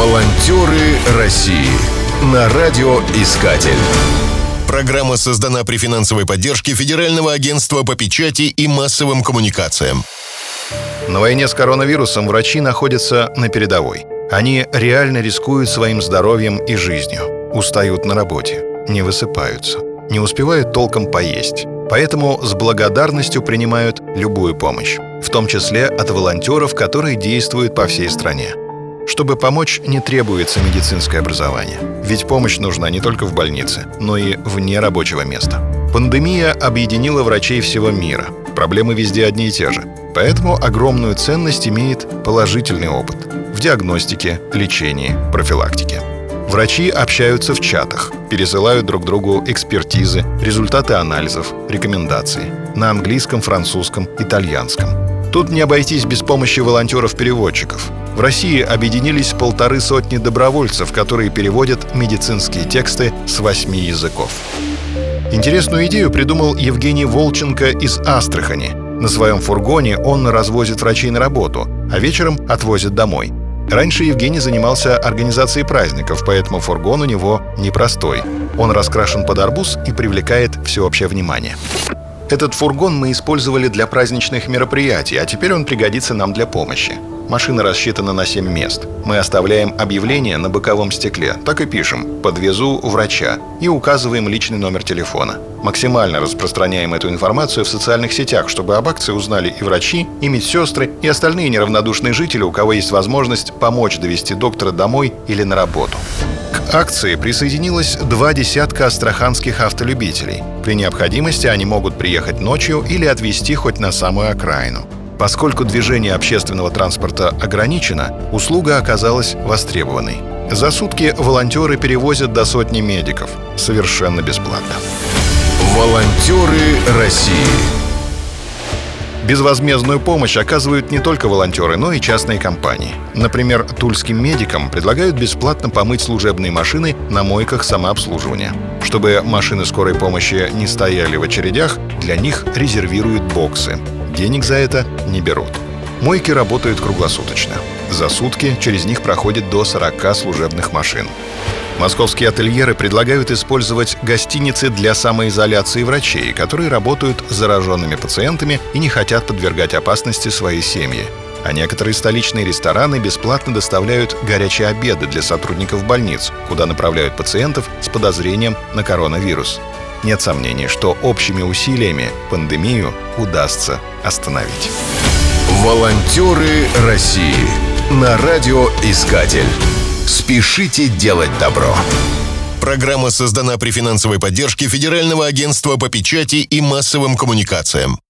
Волонтеры России на радиоискатель. Программа создана при финансовой поддержке Федерального агентства по печати и массовым коммуникациям. На войне с коронавирусом врачи находятся на передовой. Они реально рискуют своим здоровьем и жизнью. Устают на работе, не высыпаются, не успевают толком поесть. Поэтому с благодарностью принимают любую помощь, в том числе от волонтеров, которые действуют по всей стране. Чтобы помочь, не требуется медицинское образование. Ведь помощь нужна не только в больнице, но и вне рабочего места. Пандемия объединила врачей всего мира. Проблемы везде одни и те же. Поэтому огромную ценность имеет положительный опыт в диагностике, лечении, профилактике. Врачи общаются в чатах, пересылают друг другу экспертизы, результаты анализов, рекомендации на английском, французском, итальянском. Тут не обойтись без помощи волонтеров-переводчиков. В России объединились полторы сотни добровольцев, которые переводят медицинские тексты с восьми языков. Интересную идею придумал Евгений Волченко из Астрахани. На своем фургоне он развозит врачей на работу, а вечером отвозит домой. Раньше Евгений занимался организацией праздников, поэтому фургон у него непростой. Он раскрашен под арбуз и привлекает всеобщее внимание. Этот фургон мы использовали для праздничных мероприятий, а теперь он пригодится нам для помощи. Машина рассчитана на 7 мест. Мы оставляем объявление на боковом стекле. Так и пишем «Подвезу врача» и указываем личный номер телефона. Максимально распространяем эту информацию в социальных сетях, чтобы об акции узнали и врачи, и медсестры, и остальные неравнодушные жители, у кого есть возможность помочь довести доктора домой или на работу. К акции присоединилось два десятка астраханских автолюбителей. При необходимости они могут приехать ночью или отвезти хоть на самую окраину. Поскольку движение общественного транспорта ограничено, услуга оказалась востребованной. За сутки волонтеры перевозят до сотни медиков. Совершенно бесплатно. Волонтеры России. Безвозмездную помощь оказывают не только волонтеры, но и частные компании. Например, тульским медикам предлагают бесплатно помыть служебные машины на мойках самообслуживания. Чтобы машины скорой помощи не стояли в очередях, для них резервируют боксы. Денег за это не берут. Мойки работают круглосуточно. За сутки через них проходит до 40 служебных машин. Московские ательеры предлагают использовать гостиницы для самоизоляции врачей, которые работают с зараженными пациентами и не хотят подвергать опасности свои семьи. А некоторые столичные рестораны бесплатно доставляют горячие обеды для сотрудников больниц, куда направляют пациентов с подозрением на коронавирус. Нет сомнений, что общими усилиями пандемию удастся остановить. Волонтеры России на радиоискатель. Спешите делать добро. Программа создана при финансовой поддержке Федерального агентства по печати и массовым коммуникациям.